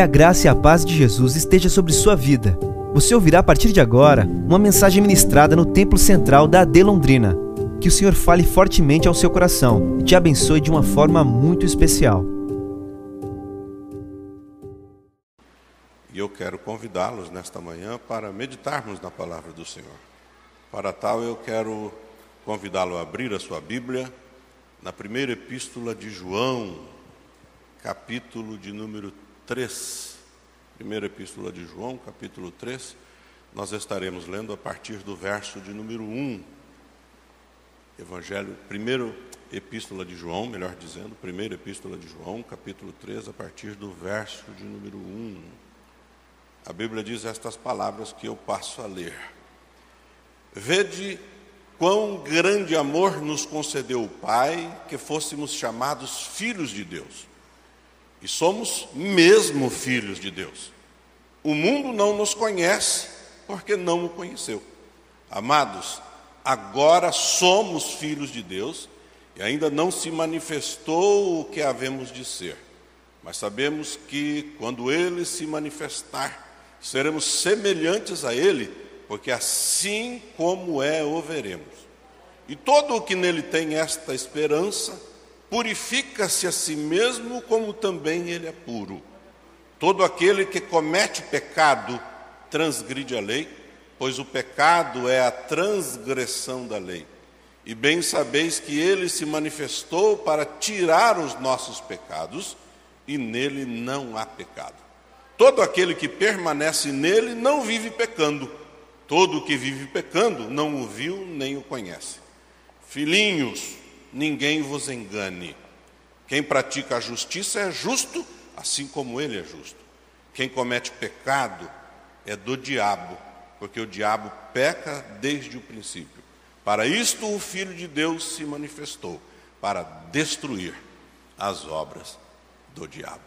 Que a graça e a paz de Jesus esteja sobre sua vida. Você ouvirá a partir de agora uma mensagem ministrada no Templo Central da AD Londrina. Que o Senhor fale fortemente ao seu coração e te abençoe de uma forma muito especial. E eu quero convidá-los nesta manhã para meditarmos na palavra do Senhor. Para tal, eu quero convidá-lo a abrir a sua Bíblia na primeira epístola de João, capítulo de número 3. Primeira epístola de João, capítulo 3. Nós estaremos lendo a partir do verso de número 1. Evangelho, primeiro epístola de João, melhor dizendo, primeira epístola de João, capítulo 3, a partir do verso de número 1. A Bíblia diz estas palavras que eu passo a ler. Vede quão grande amor nos concedeu o Pai que fôssemos chamados filhos de Deus. E somos mesmo filhos de Deus. O mundo não nos conhece porque não o conheceu. Amados, agora somos filhos de Deus e ainda não se manifestou o que havemos de ser. Mas sabemos que quando ele se manifestar, seremos semelhantes a ele, porque assim como é, o veremos. E todo o que nele tem esta esperança, purifica-se a si mesmo, como também ele é puro. Todo aquele que comete pecado transgride a lei, pois o pecado é a transgressão da lei. E bem sabeis que ele se manifestou para tirar os nossos pecados, e nele não há pecado. Todo aquele que permanece nele não vive pecando. Todo que vive pecando não o viu nem o conhece. Filhinhos, ninguém vos engane. Quem pratica a justiça é justo, assim como ele é justo. Quem comete pecado é do diabo, porque o diabo peca desde o princípio. Para isto o Filho de Deus se manifestou, para destruir as obras do diabo.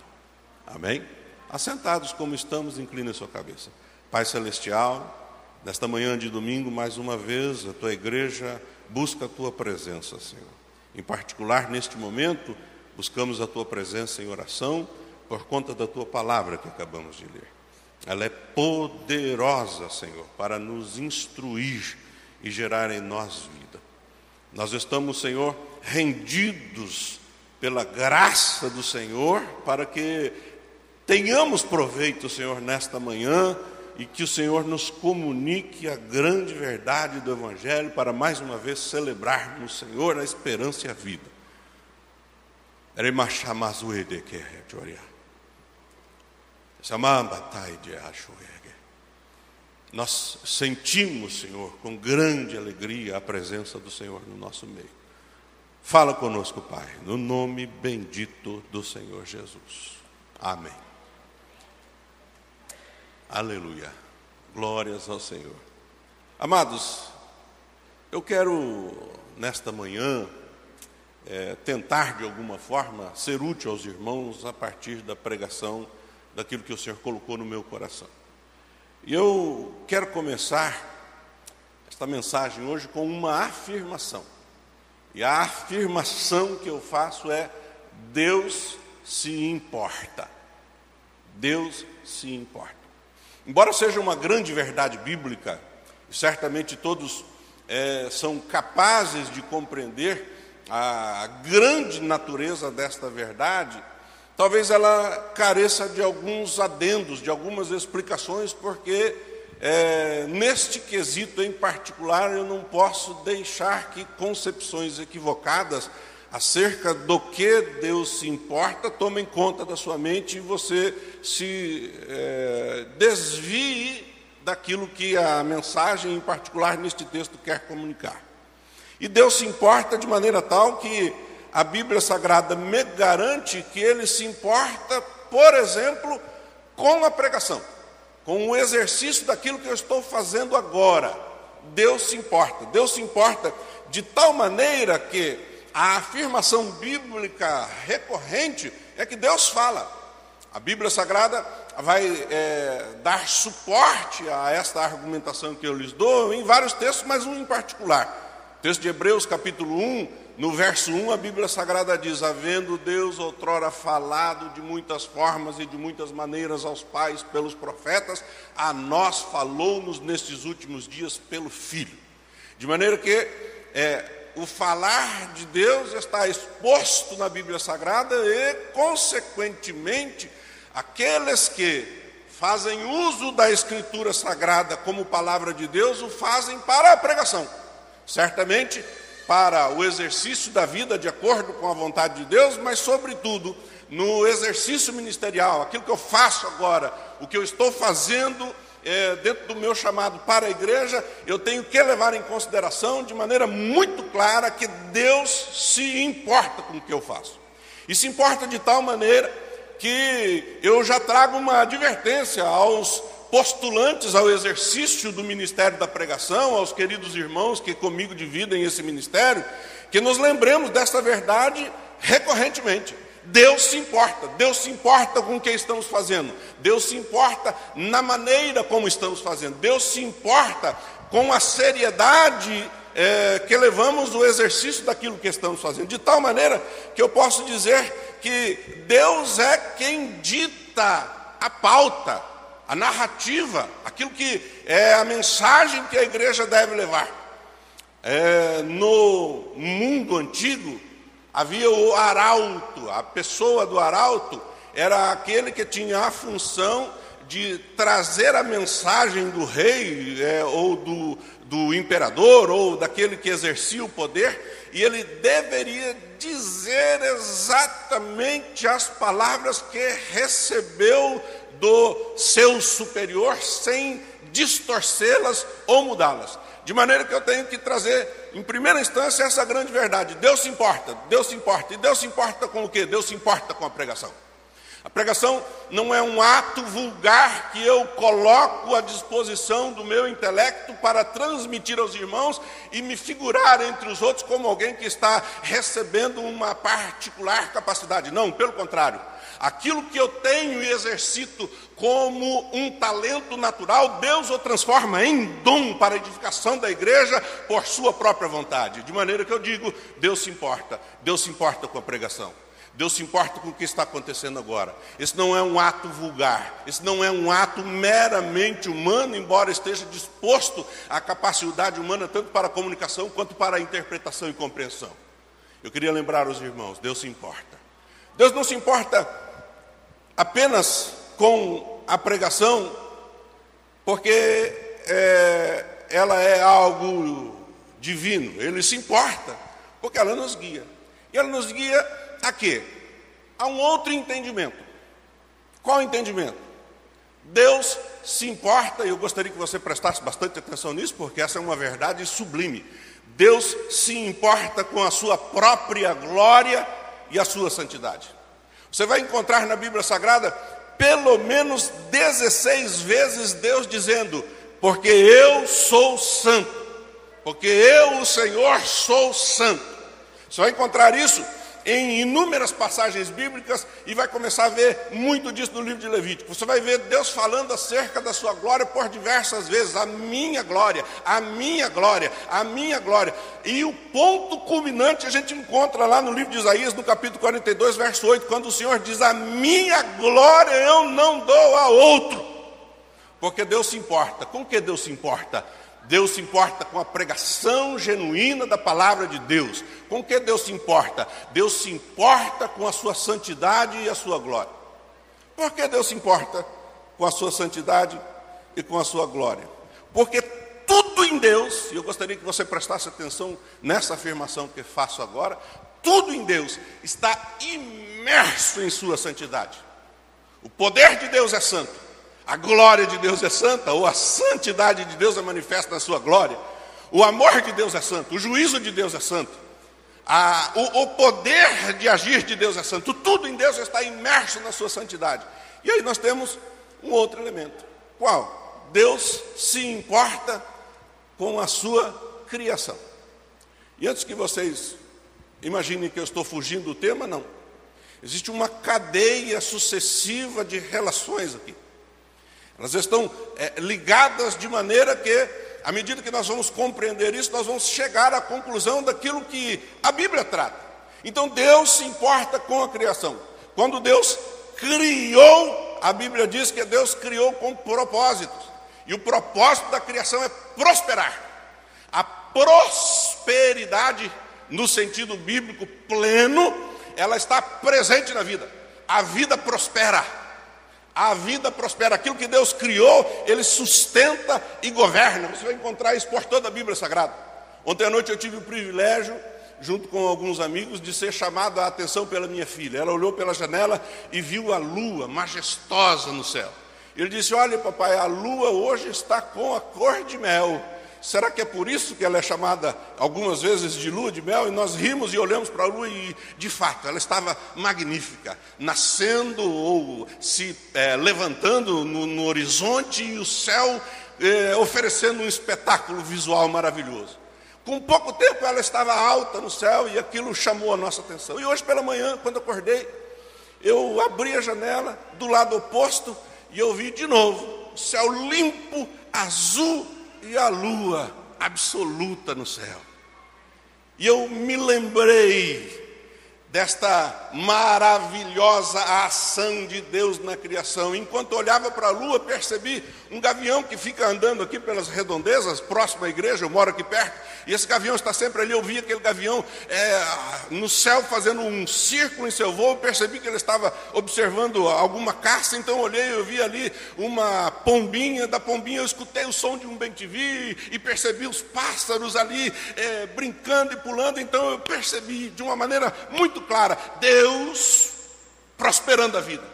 Amém? Assentados como estamos, incline a sua cabeça. Pai Celestial, nesta manhã de domingo, mais uma vez, a tua igreja busca a tua presença, Senhor. Em particular, neste momento, buscamos a tua presença em oração por conta da tua palavra que acabamos de ler. Ela é poderosa, Senhor, para nos instruir e gerar em nós vida. Nós estamos, Senhor, rendidos pela graça do Senhor para que tenhamos proveito, Senhor, nesta manhã e que o Senhor nos comunique a grande verdade do Evangelho para mais uma vez celebrarmos o Senhor a esperança e a vida. Nós sentimos, Senhor, com grande alegria a presença do Senhor no nosso meio. Fala conosco, Pai, no nome bendito do Senhor Jesus. Amém. Aleluia. Glórias ao Senhor. Amados, eu quero nesta manhã é, tentar de alguma forma ser útil aos irmãos a partir da pregação daquilo que o Senhor colocou no meu coração. E eu quero começar esta mensagem hoje com uma afirmação. E a afirmação que eu faço é: Deus se importa. Deus se importa. Embora seja uma grande verdade bíblica, certamente todos é, são capazes de compreender a grande natureza desta verdade, talvez ela careça de alguns adendos, de algumas explicações, porque é, neste quesito em particular eu não posso deixar que concepções equivocadas acerca do que Deus se importa, tomem conta da sua mente e você se é, desvie daquilo que a mensagem, em particular neste texto, quer comunicar. E Deus se importa de maneira tal que a Bíblia Sagrada me garante que Ele se importa, por exemplo, com a pregação, com o exercício daquilo que eu estou fazendo agora. Deus se importa. Deus se importa de tal maneira que a afirmação bíblica recorrente é que Deus fala. A Bíblia Sagrada vai é, dar suporte a esta argumentação que eu lhes dou em vários textos, mas um em particular. Texto de Hebreus, capítulo 1, no verso 1, a Bíblia Sagrada diz: Havendo Deus outrora falado de muitas formas e de muitas maneiras aos pais pelos profetas, a nós falou-nos nestes últimos dias pelo Filho. De maneira que é, o falar de Deus está exposto na Bíblia Sagrada e, consequentemente, aqueles que fazem uso da Escritura Sagrada como palavra de Deus o fazem para a pregação. Certamente para o exercício da vida de acordo com a vontade de Deus, mas, sobretudo, no exercício ministerial, aquilo que eu faço agora, o que eu estou fazendo é, dentro do meu chamado para a igreja, eu tenho que levar em consideração de maneira muito clara que Deus se importa com o que eu faço. E se importa de tal maneira que eu já trago uma advertência aos postulantes ao exercício do ministério da pregação, aos queridos irmãos que comigo dividem esse ministério, que nos lembremos desta verdade recorrentemente. Deus se importa, Deus se importa com o que estamos fazendo, Deus se importa na maneira como estamos fazendo, Deus se importa com a seriedade é, que levamos o exercício daquilo que estamos fazendo, de tal maneira que eu posso dizer que Deus é quem dita a pauta, a narrativa, aquilo que é a mensagem que a igreja deve levar. É, no mundo antigo, havia o arauto, a pessoa do arauto era aquele que tinha a função de trazer a mensagem do rei, é, ou do, do imperador, ou daquele que exercia o poder, e ele deveria dizer exatamente as palavras que recebeu do seu superior sem distorcê-las ou mudá-las. De maneira que eu tenho que trazer, em primeira instância, essa grande verdade. Deus se importa, Deus se importa. E Deus se importa com o quê? Deus se importa com a pregação. A pregação não é um ato vulgar que eu coloco à disposição do meu intelecto para transmitir aos irmãos e me figurar entre os outros como alguém que está recebendo uma particular capacidade. Não, pelo contrário. Aquilo que eu tenho e exercito como um talento natural, Deus o transforma em dom para a edificação da igreja por sua própria vontade. De maneira que eu digo, Deus se importa, Deus se importa com a pregação. Deus se importa com o que está acontecendo agora. Esse não é um ato vulgar, esse não é um ato meramente humano, embora esteja disposto à capacidade humana tanto para a comunicação quanto para a interpretação e compreensão. Eu queria lembrar os irmãos: Deus se importa. Deus não se importa apenas com a pregação, porque é, ela é algo divino, Ele se importa, porque ela nos guia. E ela nos guia a quê? A um outro entendimento. Qual entendimento? Deus se importa, e eu gostaria que você prestasse bastante atenção nisso, porque essa é uma verdade sublime. Deus se importa com a sua própria glória e a sua santidade. Você vai encontrar na Bíblia Sagrada pelo menos 16 vezes Deus dizendo: Porque eu sou santo, porque eu, o Senhor, sou santo. Você vai encontrar isso em inúmeras passagens bíblicas e vai começar a ver muito disso no livro de Levítico. Você vai ver Deus falando acerca da sua glória por diversas vezes, a minha glória, a minha glória, a minha glória. E o ponto culminante a gente encontra lá no livro de Isaías, no capítulo 42, verso 8, quando o Senhor diz: "A minha glória eu não dou a outro". Porque Deus se importa. Com que Deus se importa? Deus se importa com a pregação genuína da palavra de Deus. Com que Deus se importa? Deus se importa com a sua santidade e a sua glória. Por que Deus se importa com a sua santidade e com a sua glória? Porque tudo em Deus, e eu gostaria que você prestasse atenção nessa afirmação que faço agora, tudo em Deus está imerso em sua santidade. O poder de Deus é santo. A glória de Deus é santa, ou a santidade de Deus é manifesta na sua glória. O amor de Deus é santo, o juízo de Deus é santo. A, o, o poder de agir de Deus é santo. Tudo em Deus está imerso na sua santidade. E aí nós temos um outro elemento. Qual? Deus se importa com a sua criação. E antes que vocês imaginem que eu estou fugindo do tema, não. Existe uma cadeia sucessiva de relações aqui. Elas estão é, ligadas de maneira que à medida que nós vamos compreender isso, nós vamos chegar à conclusão daquilo que a Bíblia trata. Então Deus se importa com a criação. Quando Deus criou, a Bíblia diz que Deus criou com propósitos. E o propósito da criação é prosperar. A prosperidade, no sentido bíblico pleno, ela está presente na vida. A vida prospera. A vida prospera. Aquilo que Deus criou, Ele sustenta e governa. Você vai encontrar isso por toda a Bíblia Sagrada. Ontem à noite eu tive o privilégio, junto com alguns amigos, de ser chamado a atenção pela minha filha. Ela olhou pela janela e viu a lua majestosa no céu. Ele disse: Olha, papai, a lua hoje está com a cor de mel. Será que é por isso que ela é chamada algumas vezes de lua de mel? E nós rimos e olhamos para a lua e, de fato, ela estava magnífica, nascendo ou se é, levantando no, no, horizonte e o céu é, oferecendo um espetáculo visual maravilhoso. Com pouco tempo ela estava alta no céu e aquilo chamou a nossa atenção. E hoje pela manhã, quando acordei, eu abri a janela do lado oposto e eu vi de novo o céu limpo, azul e a lua absoluta no céu. E eu me lembrei desta maravilhosa ação de Deus na criação. Enquanto olhava para a lua, percebi um gavião que fica andando aqui pelas redondezas, próximo à igreja, eu moro aqui perto, e esse gavião está sempre ali. Eu vi aquele gavião é, no céu fazendo um círculo em seu voo, percebi que ele estava observando alguma caça, então olhei, eu vi ali uma pombinha, da pombinha eu escutei o som de um bem-te-vi e percebi os pássaros ali é, brincando e pulando, então eu percebi de uma maneira muito clara: Deus prosperando a vida.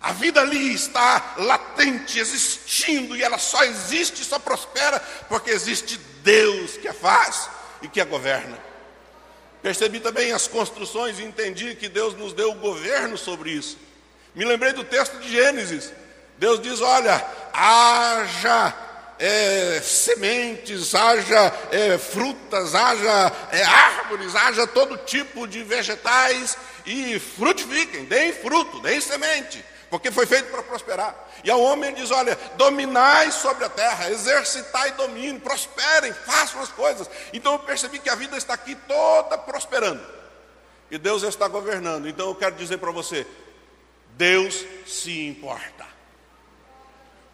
A vida ali está latente, existindo, e ela só existe, só prospera, porque existe Deus que a faz e que a governa. Percebi também as construções e entendi que Deus nos deu o governo sobre isso. Me lembrei do texto de Gênesis. Deus diz: Olha, haja é, sementes, haja é, frutas, haja é, árvores, haja todo tipo de vegetais e frutifiquem, deem fruto, deem semente, porque foi feito para prosperar. E ao homem diz: olha, dominai sobre a terra, exercitai domínio, prosperem, façam as coisas. Então eu percebi que a vida está aqui toda prosperando. E Deus está governando. Então eu quero dizer para você: Deus se importa.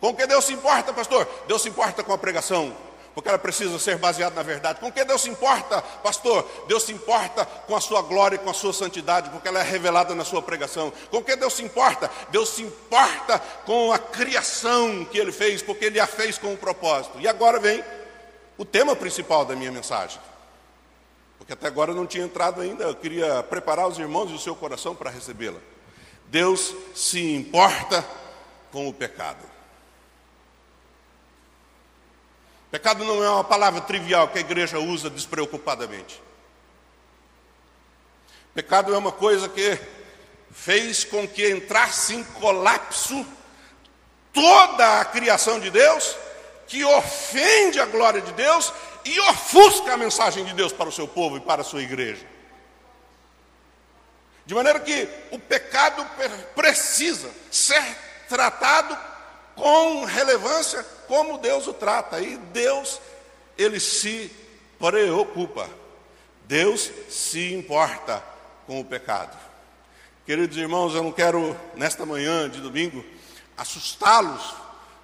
Com que Deus se importa, pastor? Deus se importa com a pregação, porque ela precisa ser baseada na verdade. Com que Deus se importa, pastor? Deus se importa com a sua glória e com a sua santidade, porque ela é revelada na sua pregação. Com que Deus se importa? Deus se importa com a criação que ele fez, porque ele a fez com um propósito. E agora vem o tema principal da minha mensagem. Porque até agora eu não tinha entrado ainda, eu queria preparar os irmãos e o seu coração para recebê-la. Deus se importa com o pecado. Pecado não é uma palavra trivial que a igreja usa despreocupadamente. Pecado é uma coisa que fez com que entrasse em colapso toda a criação de Deus, que ofende a glória de Deus e ofusca a mensagem de Deus para o seu povo e para a sua igreja. De maneira que o pecado precisa ser tratado com relevância como Deus o trata. E Deus, ele se preocupa. Deus se importa com o pecado. Queridos irmãos, eu não quero, nesta manhã de domingo, assustá-los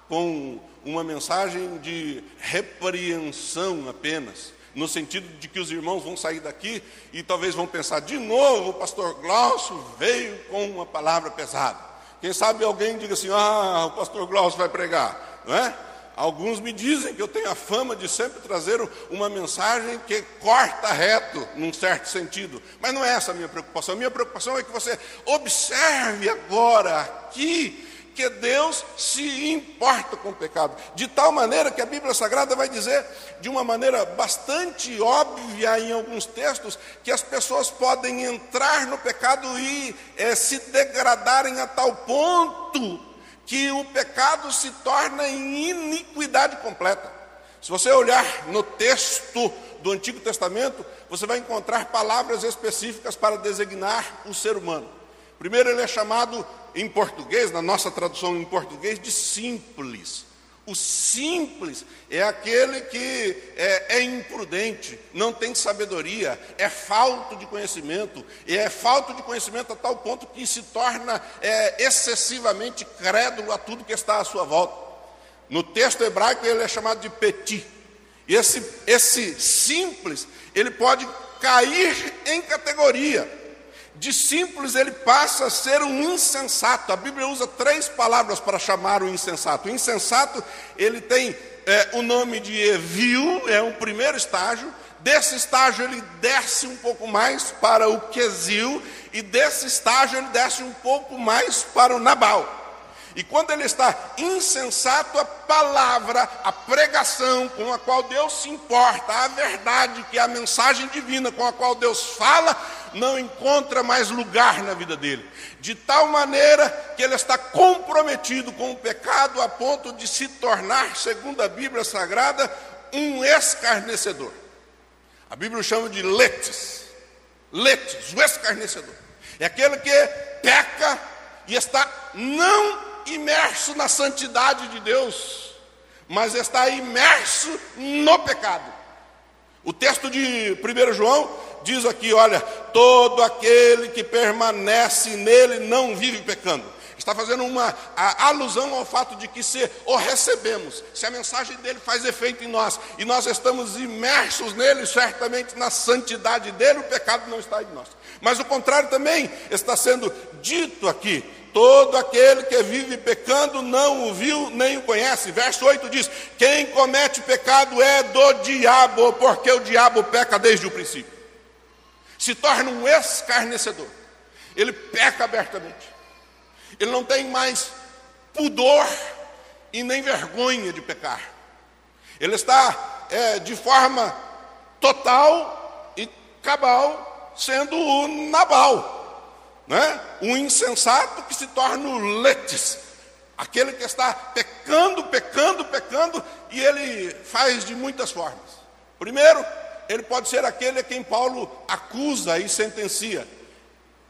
com uma mensagem de repreensão apenas, no sentido de que os irmãos vão sair daqui e talvez vão pensar, de novo, o pastor Glaucio veio com uma palavra pesada. Quem sabe alguém diga assim: ah, o pastor Glaucio vai pregar, não é? Alguns me dizem que eu tenho a fama de sempre trazer uma mensagem que corta reto, num certo sentido. Mas não é essa a minha preocupação. A minha preocupação é que você observe agora aqui que Deus se importa com o pecado. De tal maneira que a Bíblia Sagrada vai dizer, de uma maneira bastante óbvia em alguns textos, que as pessoas podem entrar no pecado e é, se degradarem a tal ponto que o pecado se torna em iniquidade completa. Se você olhar no texto do Antigo Testamento, você vai encontrar palavras específicas para designar o ser humano. Primeiro, ele é chamado em português, na nossa tradução em português, de simples. O simples é aquele que é, é, imprudente, não tem sabedoria, é falto de conhecimento, e é falta de conhecimento a tal ponto que se torna é, excessivamente crédulo a tudo que está à sua volta. No texto hebraico ele é chamado de petit. E esse, esse simples, ele pode cair em categoria de simples ele passa a ser um insensato. A Bíblia usa três palavras para chamar o insensato. O insensato, ele tem é, o nome de evil, é um primeiro estágio. Desse estágio ele desce um pouco mais para o quesil, e desse estágio ele desce um pouco mais para o nabal. E quando ele está insensato, a palavra, a pregação com a qual Deus se importa, a verdade, que é a mensagem divina com a qual Deus fala, não encontra mais lugar na vida dele. De tal maneira que ele está comprometido com o pecado a ponto de se tornar, segundo a Bíblia Sagrada, um escarnecedor. A Bíblia chama de letes. Letes, o escarnecedor. É aquele que peca e está não imerso na santidade de Deus, mas está imerso no pecado. O texto de 1 João diz aqui: olha, todo aquele que permanece nele não vive pecando. Está fazendo uma alusão ao fato de que se o recebemos, se a mensagem dele faz efeito em nós e nós estamos imersos nele, certamente na santidade dele, o pecado não está em nós. Mas o contrário também está sendo dito aqui. Todo aquele que vive pecando não o viu nem o conhece. Verso 8 diz: Quem comete pecado é do diabo, porque o diabo peca desde o princípio. Se torna um escarnecedor. Ele peca abertamente. Ele não tem mais pudor e nem vergonha de pecar. Ele está é, de forma total e cabal sendo o Nabal né? um insensato que se torna o letes, aquele que está pecando, pecando, pecando, e ele faz de muitas formas. Primeiro, ele pode ser aquele a quem Paulo acusa e sentencia.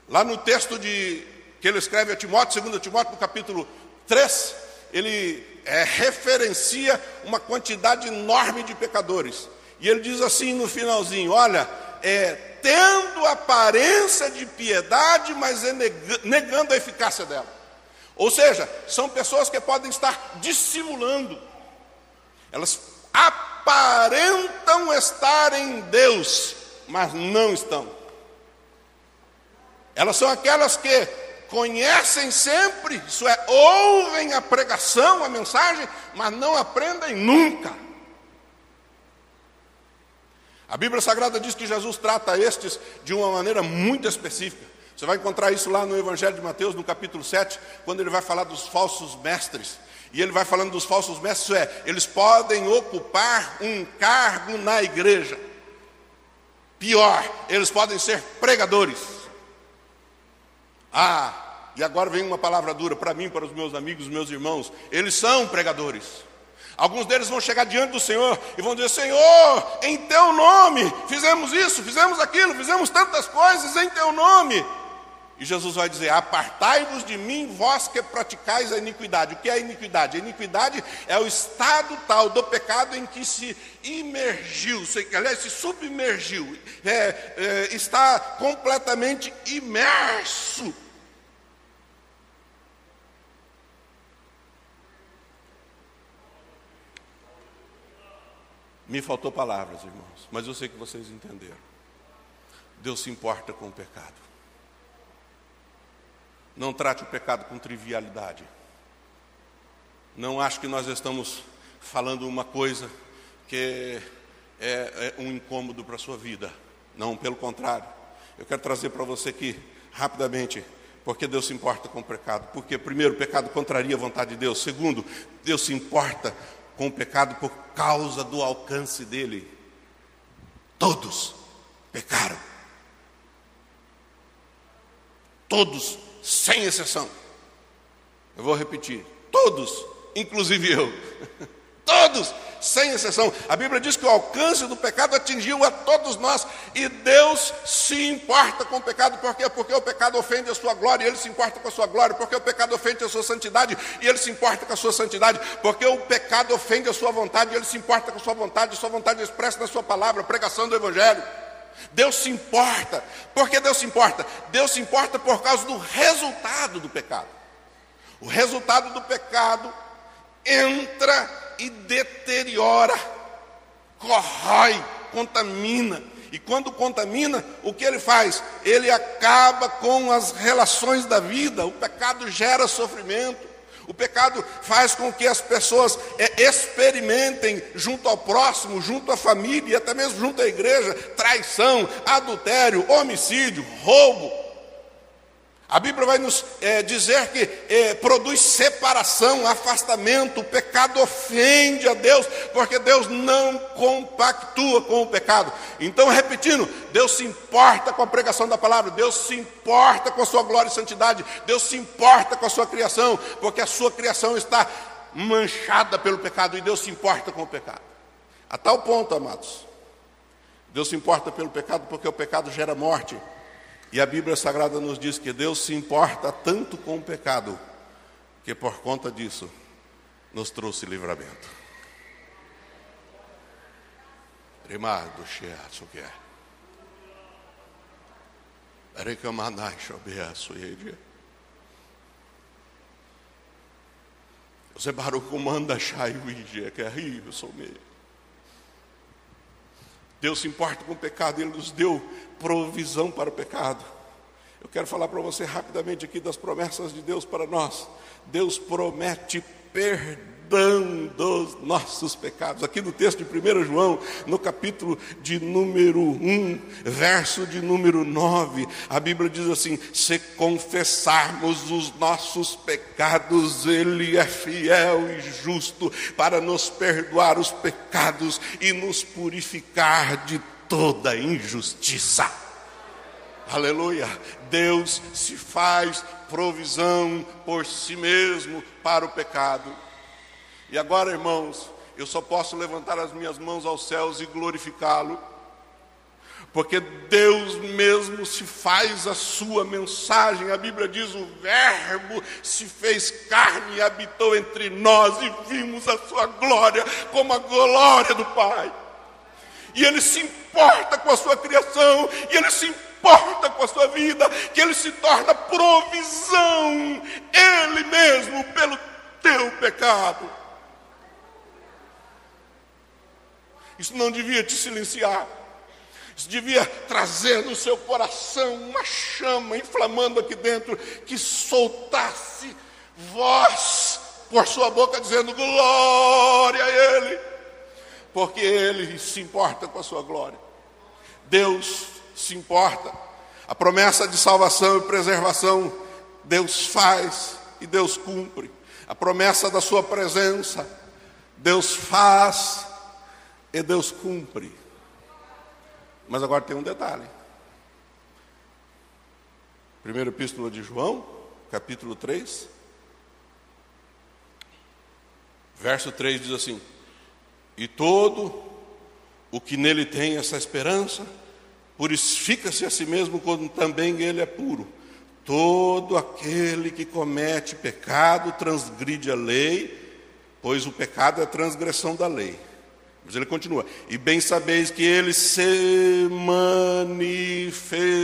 Lá no texto de, que ele escreve a Timóteo, 2 Timóteo, no capítulo 3, ele é, referencia uma quantidade enorme de pecadores. E ele diz assim no finalzinho: olha, é, tendo aparência de piedade, mas é negando a eficácia dela. Ou seja, são pessoas que podem estar dissimulando, elas aparentam estar em Deus, mas não estão. Elas são aquelas que conhecem sempre, isso é, ouvem a pregação, a mensagem, mas não aprendem nunca. A Bíblia Sagrada diz que Jesus trata estes de uma maneira muito específica. Você vai encontrar isso lá no Evangelho de Mateus, no capítulo 7, quando ele vai falar dos falsos mestres. E ele vai falando dos falsos mestres, isso é, eles podem ocupar um cargo na igreja. Pior, eles podem ser pregadores. Ah, e agora vem uma palavra dura para mim, para os meus amigos, meus irmãos. Eles são pregadores. Alguns deles vão chegar diante do Senhor e vão dizer: Senhor, em teu nome fizemos isso, fizemos aquilo, fizemos tantas coisas em teu nome. E Jesus vai dizer: Apartai-vos de mim, vós que praticais a iniquidade. O que é a iniquidade? A iniquidade é o estado tal do pecado em que se imergiu, se, aliás, se submergiu, é, é, está completamente imerso Me faltou palavras, irmãos, mas eu sei que vocês entenderam. Deus se importa com o pecado. Não trate o pecado com trivialidade. Não acho que nós estamos falando uma coisa que é, é um incômodo para a sua vida. Não, pelo contrário. Eu quero trazer para você aqui, rapidamente, porque Deus se importa com o pecado. Porque, primeiro, o pecado contraria a vontade de Deus. Segundo, Deus se importa com o pecado por causa do alcance dele. Todos pecaram. Todos, sem exceção. Eu vou repetir: todos, inclusive eu, Todos, sem exceção. A Bíblia diz que o alcance do pecado atingiu a todos nós. E Deus se importa com o pecado. Por quê? Porque o pecado ofende a sua glória e Ele se importa com a sua glória. Porque o pecado ofende a sua santidade e Ele se importa com a sua santidade. Porque o pecado ofende a sua vontade e Ele se importa com a sua vontade. E sua vontade expressa na sua palavra, pregação do Evangelho. Deus se importa. Por que Deus se importa? Deus se importa por causa do resultado do pecado. O resultado do pecado entra e deteriora, corrói, contamina. E quando contamina, o que ele faz? Ele acaba com as relações da vida. O pecado gera sofrimento. O pecado faz com que as pessoas é, experimentem junto ao próximo, junto à família e até mesmo junto à igreja, traição, adultério, homicídio, roubo. A Bíblia vai nos é, dizer que é, produz separação, afastamento, o pecado ofende a Deus, porque Deus não compactua com o pecado. Então, repetindo, Deus se importa com a pregação da palavra, Deus se importa com a sua glória e santidade, Deus se importa com a sua criação, porque a sua criação está manchada pelo pecado e Deus se importa com o pecado. A tal ponto, amados, Deus se importa pelo pecado porque o pecado gera morte. E a Bíblia Sagrada nos diz que Deus se importa tanto com o pecado, que por conta disso nos trouxe livramento. Rimado shiatsu que é. Recamanai shobeasu yedia. Você baruco manda chai uija, que é rio, sou meio. Deus se importa com o pecado, Ele nos deu provisão para o pecado. Eu quero falar para você rapidamente aqui das promessas de Deus para nós. Deus promete perdão dos nossos pecados. Aqui no texto de 1 João, no capítulo de número 1, verso de número 9, a Bíblia diz assim: Se confessarmos os nossos pecados, Ele é fiel e justo para nos perdoar os pecados e nos purificar de toda injustiça. Aleluia. Deus se faz provisão por si mesmo para o pecado. E agora, irmãos, eu só posso levantar as minhas mãos aos céus e glorificá-lo, porque Deus mesmo se faz a sua mensagem. A Bíblia diz: o Verbo se fez carne e habitou entre nós, e vimos a sua glória como a glória do Pai. E Ele se importa com a sua criação, e Ele se importa com a sua vida, que Ele se torna provisão, Ele mesmo, pelo teu pecado. Isso não devia te silenciar. Isso devia trazer no seu coração uma chama inflamando aqui dentro que soltasse voz por sua boca dizendo glória a Ele, porque Ele se importa com a sua glória. Deus se importa. A promessa de salvação e preservação, Deus faz e Deus cumpre. A promessa da Sua presença, Deus faz e Deus cumpre. Mas agora tem um detalhe. Primeira epístola de João, capítulo 3, verso 3 diz assim: E todo o que nele tem essa esperança, Purifica-se a si mesmo quando também ele é puro. Todo aquele que comete pecado transgride a lei, pois o pecado é transgressão da lei. Mas ele continua: E bem sabeis que ele se manifestou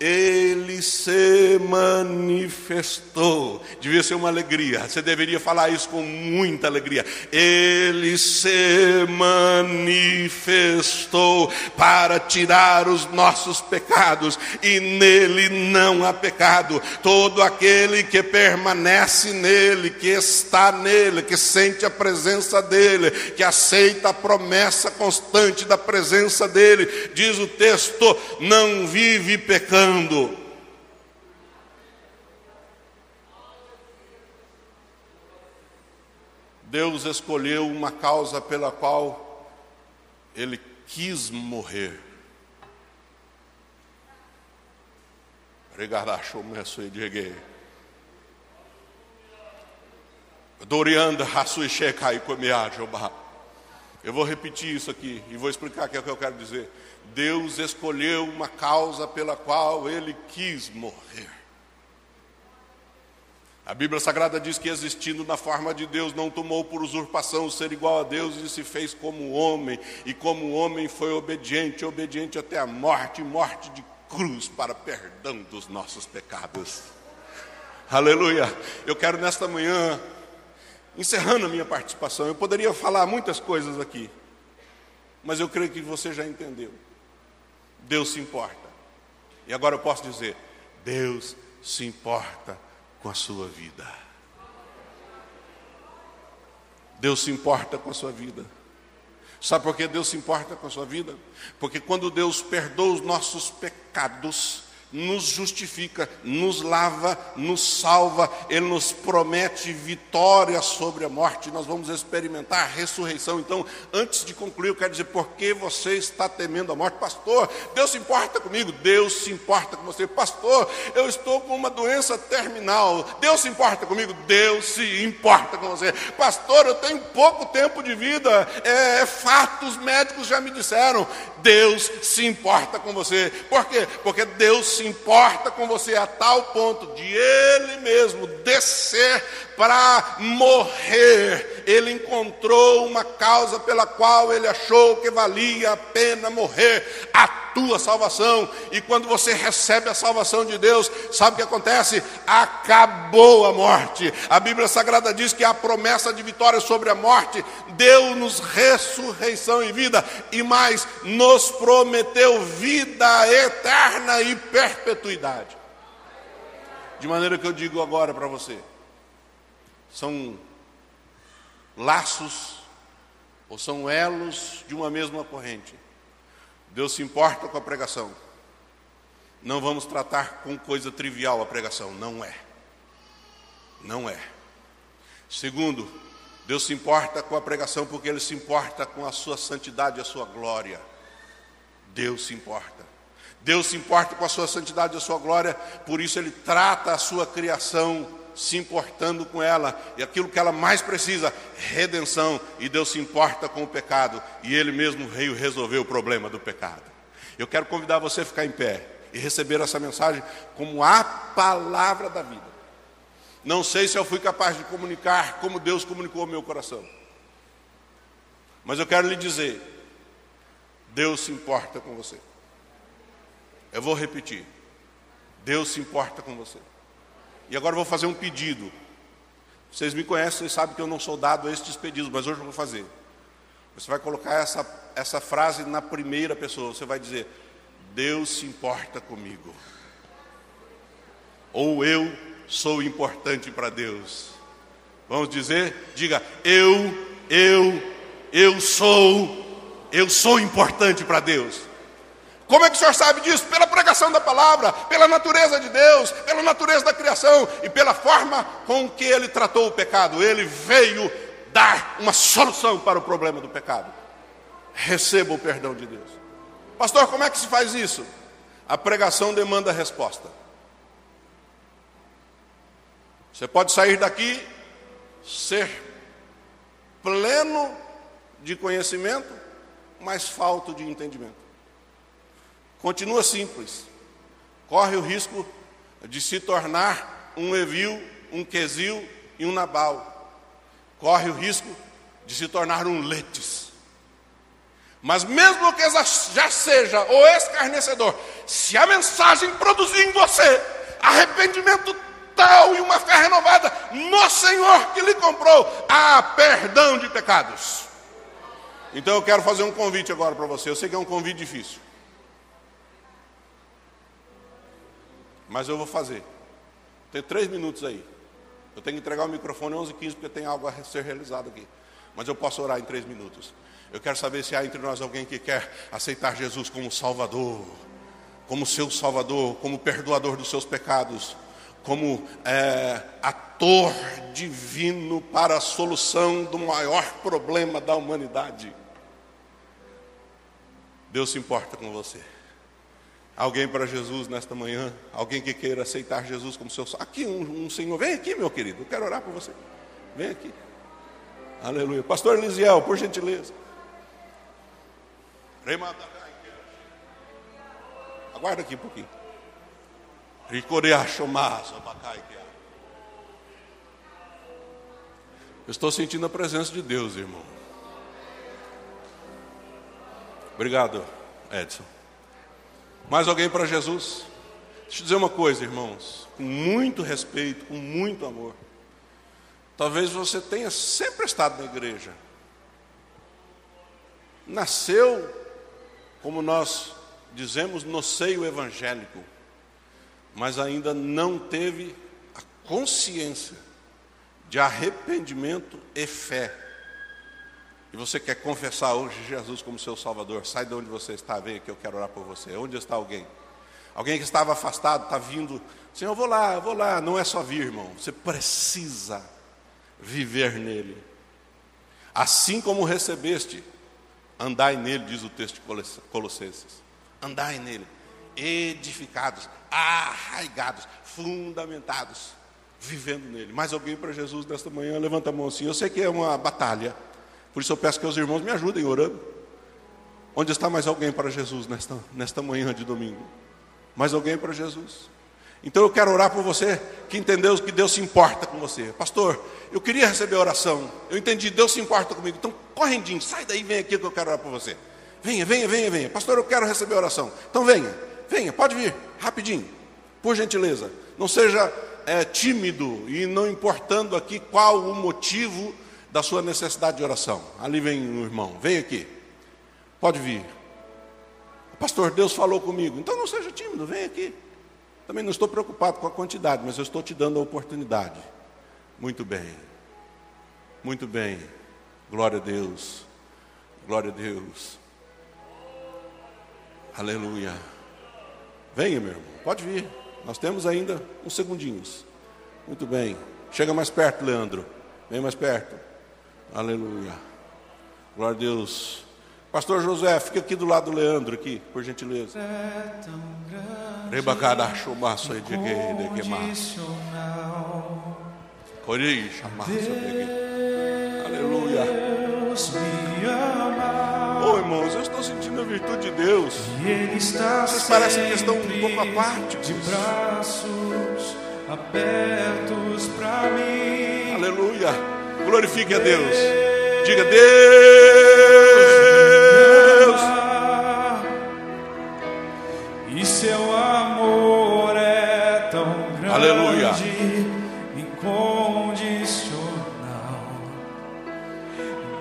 ele se manifestou. Devia ser uma alegria. Você deveria falar isso com muita alegria. Ele se manifestou para tirar os nossos pecados, e nele não há pecado. Todo aquele que permanece nele, que está nele, que sente a presença dele, que aceita a promessa constante da presença dele, diz o texto, não vive pecando. Deus escolheu uma causa pela qual ele quis morrer. Dorianda, Hassuiche, Kaikomea, Jeová. Eu vou repetir isso aqui e vou explicar o que é o que eu quero dizer. Deus escolheu uma causa pela qual ele quis morrer. A Bíblia Sagrada diz que, existindo na forma de Deus, não tomou por usurpação o ser igual a Deus e se fez como homem, e como homem foi obediente, obediente até a morte morte de cruz para perdão dos nossos pecados. Aleluia! Eu quero nesta manhã, encerrando a minha participação, eu poderia falar muitas coisas aqui, mas eu creio que você já entendeu. Deus se importa. E agora eu posso dizer: Deus se importa com a sua vida. Deus se importa com a sua vida. Sabe por que Deus se importa com a sua vida? Porque quando Deus perdoa os nossos pecados, nos justifica, nos lava, nos salva, Ele nos promete vitória sobre a morte, nós vamos experimentar a ressurreição. Então, antes de concluir, eu quero dizer: por que você está temendo a morte? Pastor, Deus se importa comigo, Deus se importa com você. Pastor, eu estou com uma doença terminal, Deus se importa comigo, Deus se importa com você. Pastor, eu tenho pouco tempo de vida, é, é fato, os médicos já me disseram, Deus se importa com você. Por quê? Porque Deus se importa com você a tal ponto de Ele mesmo descer para morrer. Ele encontrou uma causa pela qual ele achou que valia a pena morrer. A tua salvação. E quando você recebe a salvação de Deus, sabe o que acontece? Acabou a morte. A Bíblia Sagrada diz que a promessa de vitória sobre a morte deu-nos ressurreição e vida, e mais, nos prometeu vida eterna e perpetuidade. De maneira que eu digo agora para você: são laços ou são elos de uma mesma corrente. Deus se importa com a pregação. Não vamos tratar com coisa trivial a pregação, não é. Não é. Segundo, Deus se importa com a pregação porque Ele se importa com a sua santidade e a sua glória. Deus se importa. Deus se importa com a sua santidade e a sua glória, por isso Ele trata a sua criação se importando com ela e aquilo que ela mais precisa, redenção. E Deus se importa com o pecado e Ele mesmo veio resolver o problema do pecado. Eu quero convidar você a ficar em pé e receber essa mensagem como a palavra da vida. Não sei se eu fui capaz de comunicar como Deus comunicou ao meu coração, mas eu quero lhe dizer: Deus se importa com você. Eu vou repetir: Deus se importa com você. E agora eu vou fazer um pedido. Vocês me conhecem, vocês sabem que eu não sou dado a estes pedidos, mas hoje eu vou fazer. Você vai colocar essa, essa frase na primeira pessoa. Você vai dizer: Deus se importa comigo. Ou eu sou importante para Deus. Vamos dizer? Diga: Eu, eu, eu sou, eu sou importante para Deus. Como é que o senhor sabe disso? Pela pregação da palavra, pela natureza de Deus, pela natureza da criação e pela forma com que ele tratou o pecado. Ele veio dar uma solução para o problema do pecado. Receba o perdão de Deus. Pastor, como é que se faz isso? A pregação demanda resposta. Você pode sair daqui, ser pleno de conhecimento, mas falto de entendimento. Continua simples. Corre o risco de se tornar um Evil, um Quesil e um Nabal. Corre o risco de se tornar um Letes. Mas mesmo que já seja o escarnecedor, se a mensagem produzir em você arrependimento tal e uma fé renovada no Senhor que lhe comprou, há perdão de pecados. Então eu quero fazer um convite agora para você. Eu sei que é um convite difícil. Mas eu vou fazer. Tem três minutos aí. Eu tenho que entregar o microfone 11 15 porque tem algo a ser realizado aqui. Mas eu posso orar em três minutos. Eu quero saber se há entre nós alguém que quer aceitar Jesus como Salvador, como seu Salvador, como perdoador dos seus pecados, como é, ator divino para a solução do maior problema da humanidade. Deus se importa com você. Alguém para Jesus nesta manhã? Alguém que queira aceitar Jesus como seu Aqui um, um Senhor, vem aqui, meu querido, eu quero orar por você. Vem aqui. Aleluia. Pastor Elisiel, por gentileza. Aguarda aqui um pouquinho. Eu estou sentindo a presença de Deus, irmão. Obrigado, Edson. Mais alguém para Jesus? Deixa eu dizer uma coisa, irmãos, com muito respeito, com muito amor. Talvez você tenha sempre estado na igreja. Nasceu, como nós dizemos, no seio evangélico, mas ainda não teve a consciência de arrependimento e fé. E você quer confessar hoje Jesus como seu Salvador, sai de onde você está, vem aqui, eu quero orar por você. Onde está alguém? Alguém que estava afastado, está vindo, Senhor, eu vou lá, eu vou lá. Não é só vir, irmão, você precisa viver nele. Assim como recebeste, andai nele, diz o texto de Colossenses. Andai nele, edificados, arraigados, fundamentados vivendo nele. Mais alguém para Jesus nesta manhã? Levanta a mão assim. Eu sei que é uma batalha, por isso eu peço que os irmãos me ajudem orando. Onde está mais alguém para Jesus nesta, nesta manhã de domingo? Mais alguém para Jesus? Então eu quero orar por você que entendeu que Deus se importa com você. Pastor, eu queria receber oração. Eu entendi, Deus se importa comigo. Então, correndinho, sai daí, vem aqui que eu quero orar por você. Venha, venha, venha, venha. Pastor, eu quero receber oração. Então venha, venha, pode vir, rapidinho, por gentileza. Não seja é, tímido e não importando aqui qual o motivo da sua necessidade de oração. Ali vem o irmão, vem aqui. Pode vir. Pastor, Deus falou comigo. Então não seja tímido, vem aqui. Também não estou preocupado com a quantidade, mas eu estou te dando a oportunidade. Muito bem. Muito bem. Glória a Deus. Glória a Deus. Aleluia. Venha, meu irmão. Pode vir. Nós temos ainda uns segundinhos. Muito bem. Chega mais perto, Leandro. Vem mais perto. Aleluia. Glória a Deus. Pastor José, fica aqui do lado do Leandro, aqui, por gentileza. Rebacada chumaço de que queimar. Corixa, massa Aleluia. Oh, irmãos, eu estou sentindo a virtude de Deus. Vocês parecem que estão um pouco apáticos. De braços abertos para mim. Aleluia. Glorifique a Deus. Diga, Deus. Aleluia. Incondicional.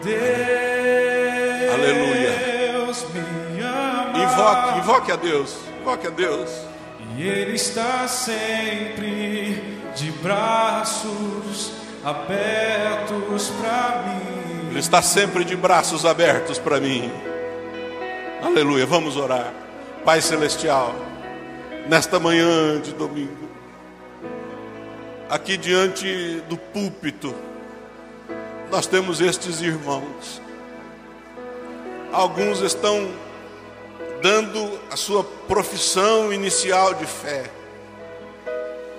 Deus Aleluia. Me ama. Invoque, invoque a Deus. Invoque a Deus. E Ele está sempre de braços abertos para mim. Ele está sempre de braços abertos para mim. Aleluia. Vamos orar. Pai Celestial, nesta manhã de domingo, aqui diante do púlpito, nós temos estes irmãos. Alguns estão dando a sua profissão inicial de fé,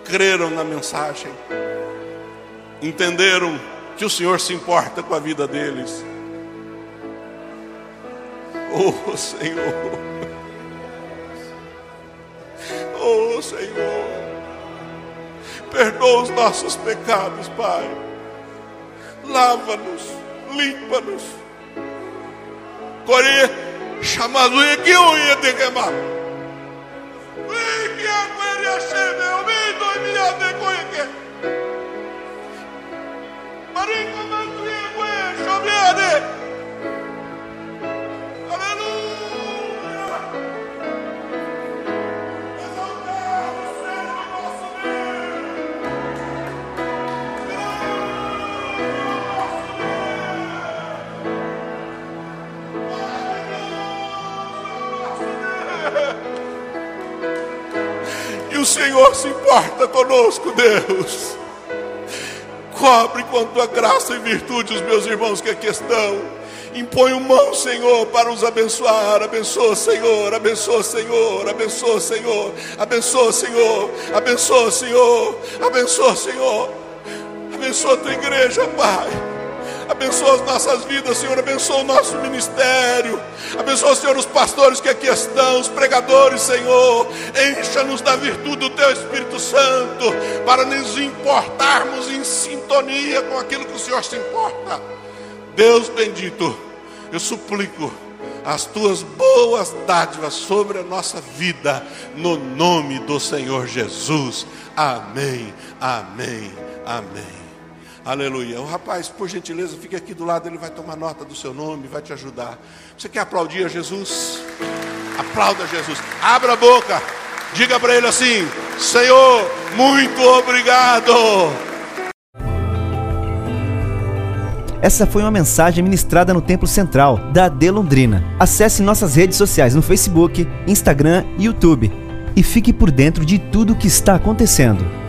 creram na mensagem, entenderam que o Senhor se importa com a vida deles. Oh Senhor, oh Senhor. Perdoa os nossos pecados, Pai. Lava-nos, limpa-nos. Core chamado que eu ia te Senhor se importa conosco, Deus. Cobre com a tua graça e virtude os meus irmãos que aqui estão. Impõe mão, Senhor, para os abençoar. Abençoa, Senhor, abençoa, Senhor, abençoa, Senhor, abençoa, Senhor, abençoa, Senhor, abençoa, Senhor. Abençoa a tua igreja, Pai. Abençoa as nossas vidas, Senhor. Abençoa o nosso ministério. Abençoa, Senhor, os pastores que aqui estão, os pregadores, Senhor. Encha-nos da virtude do Teu Espírito Santo, para nos importarmos em sintonia com aquilo que o Senhor se importa. Deus bendito, eu suplico as tuas boas dádivas sobre a nossa vida, no nome do Senhor Jesus. Amém, amém, amém. Aleluia. O rapaz, por gentileza, fique aqui do lado, ele vai tomar nota do seu nome, vai te ajudar. Você quer aplaudir a Jesus? Aplauda Jesus. Abra a boca. Diga para ele assim: Senhor, muito obrigado. Essa foi uma mensagem ministrada no Templo Central da AD Londrina. Acesse nossas redes sociais no Facebook, Instagram e YouTube e fique por dentro de tudo o que está acontecendo.